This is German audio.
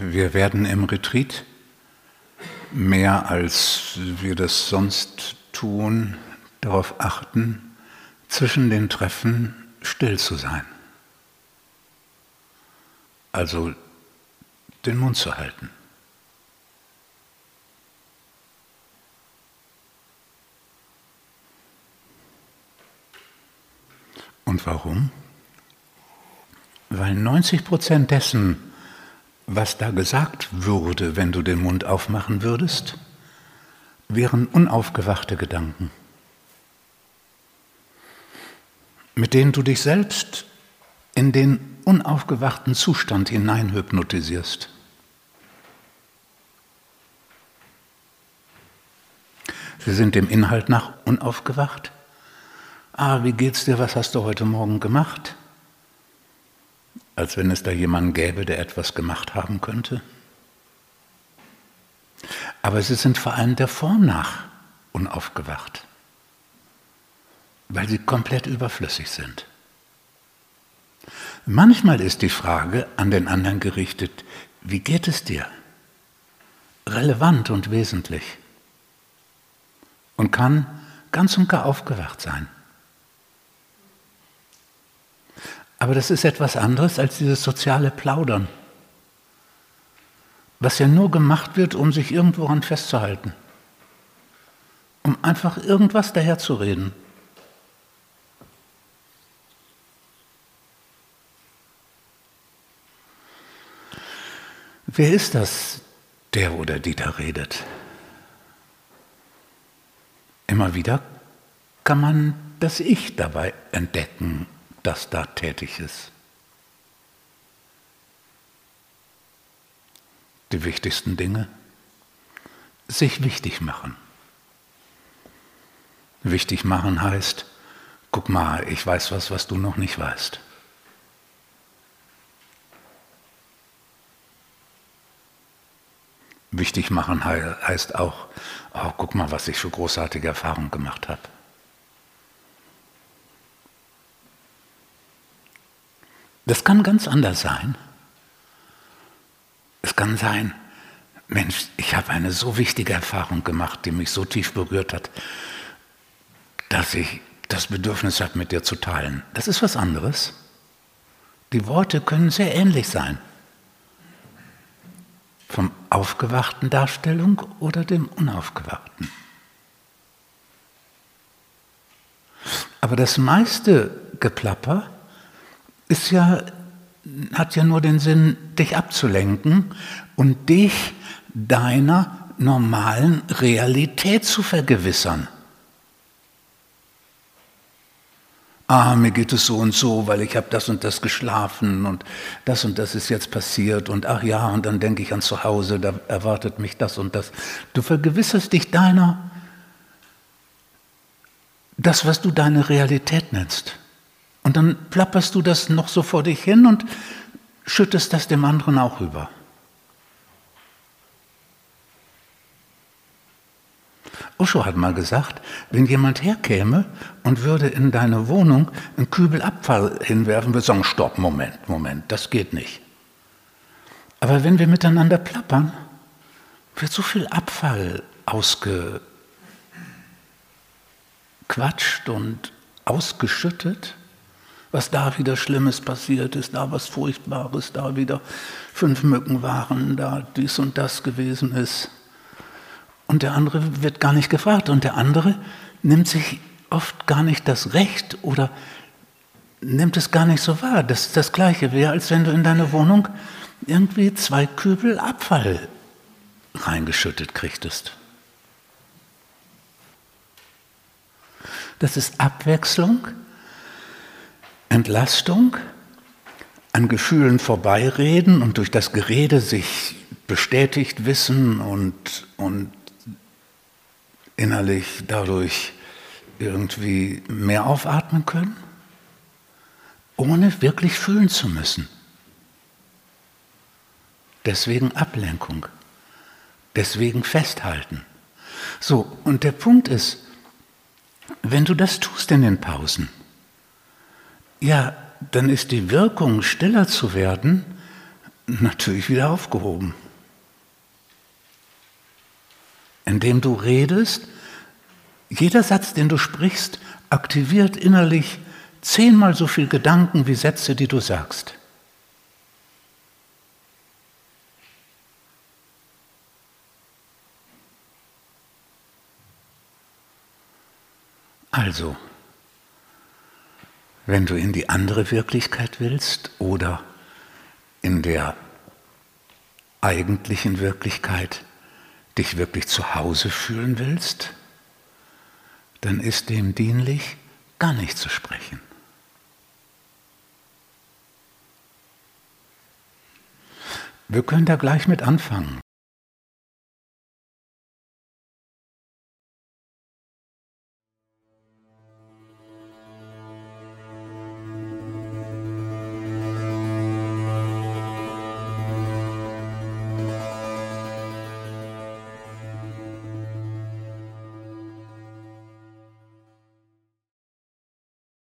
Wir werden im Retreat mehr als wir das sonst tun, darauf achten, zwischen den Treffen still zu sein. Also den Mund zu halten. Und warum? Weil 90 Prozent dessen, was da gesagt würde, wenn du den Mund aufmachen würdest, wären unaufgewachte Gedanken, mit denen du dich selbst in den unaufgewachten Zustand hineinhypnotisierst. Sie sind dem Inhalt nach unaufgewacht. Ah, wie geht's dir? Was hast du heute Morgen gemacht? Als wenn es da jemanden gäbe, der etwas gemacht haben könnte. Aber sie sind vor allem der Form nach unaufgewacht, weil sie komplett überflüssig sind. Manchmal ist die Frage an den anderen gerichtet, wie geht es dir? Relevant und wesentlich und kann ganz und gar aufgewacht sein. Aber das ist etwas anderes als dieses soziale Plaudern, was ja nur gemacht wird, um sich irgendworan festzuhalten, um einfach irgendwas daherzureden. Wer ist das, der oder die da redet? Immer wieder kann man das Ich dabei entdecken, das da tätig ist. Die wichtigsten Dinge. Sich wichtig machen. Wichtig machen heißt, guck mal, ich weiß was, was du noch nicht weißt. Wichtig machen heißt auch, oh, guck mal, was ich für großartige Erfahrungen gemacht habe. Das kann ganz anders sein. Es kann sein, Mensch, ich habe eine so wichtige Erfahrung gemacht, die mich so tief berührt hat, dass ich das Bedürfnis habe, mit dir zu teilen. Das ist was anderes. Die Worte können sehr ähnlich sein vom aufgewachten Darstellung oder dem unaufgewachten. Aber das meiste Geplapper ist ja, hat ja nur den Sinn, dich abzulenken und dich deiner normalen Realität zu vergewissern. ah, mir geht es so und so, weil ich habe das und das geschlafen und das und das ist jetzt passiert und ach ja, und dann denke ich an zu Hause, da erwartet mich das und das. Du vergewisserst dich deiner, das, was du deine Realität nennst. Und dann plapperst du das noch so vor dich hin und schüttest das dem anderen auch rüber. Osho hat mal gesagt, wenn jemand herkäme und würde in deine Wohnung einen Kübel Abfall hinwerfen, würde sagen, stopp, Moment, Moment, das geht nicht. Aber wenn wir miteinander plappern, wird so viel Abfall ausgequatscht und ausgeschüttet, was da wieder Schlimmes passiert ist, da was Furchtbares, da wieder fünf Mücken waren, da dies und das gewesen ist. Und der andere wird gar nicht gefragt. Und der andere nimmt sich oft gar nicht das Recht oder nimmt es gar nicht so wahr. Das ist das Gleiche wäre, als wenn du in deine Wohnung irgendwie zwei Kübel Abfall reingeschüttet kriegtest. Das ist Abwechslung, Entlastung, an Gefühlen vorbeireden und durch das Gerede sich bestätigt wissen und, und innerlich dadurch irgendwie mehr aufatmen können, ohne wirklich fühlen zu müssen. Deswegen Ablenkung, deswegen festhalten. So, und der Punkt ist, wenn du das tust in den Pausen, ja, dann ist die Wirkung, stiller zu werden, natürlich wieder aufgehoben. Indem du redest, jeder Satz, den du sprichst, aktiviert innerlich zehnmal so viel Gedanken wie Sätze, die du sagst. Also, wenn du in die andere Wirklichkeit willst oder in der eigentlichen Wirklichkeit dich wirklich zu Hause fühlen willst, dann ist dem dienlich, gar nicht zu sprechen. Wir können da gleich mit anfangen.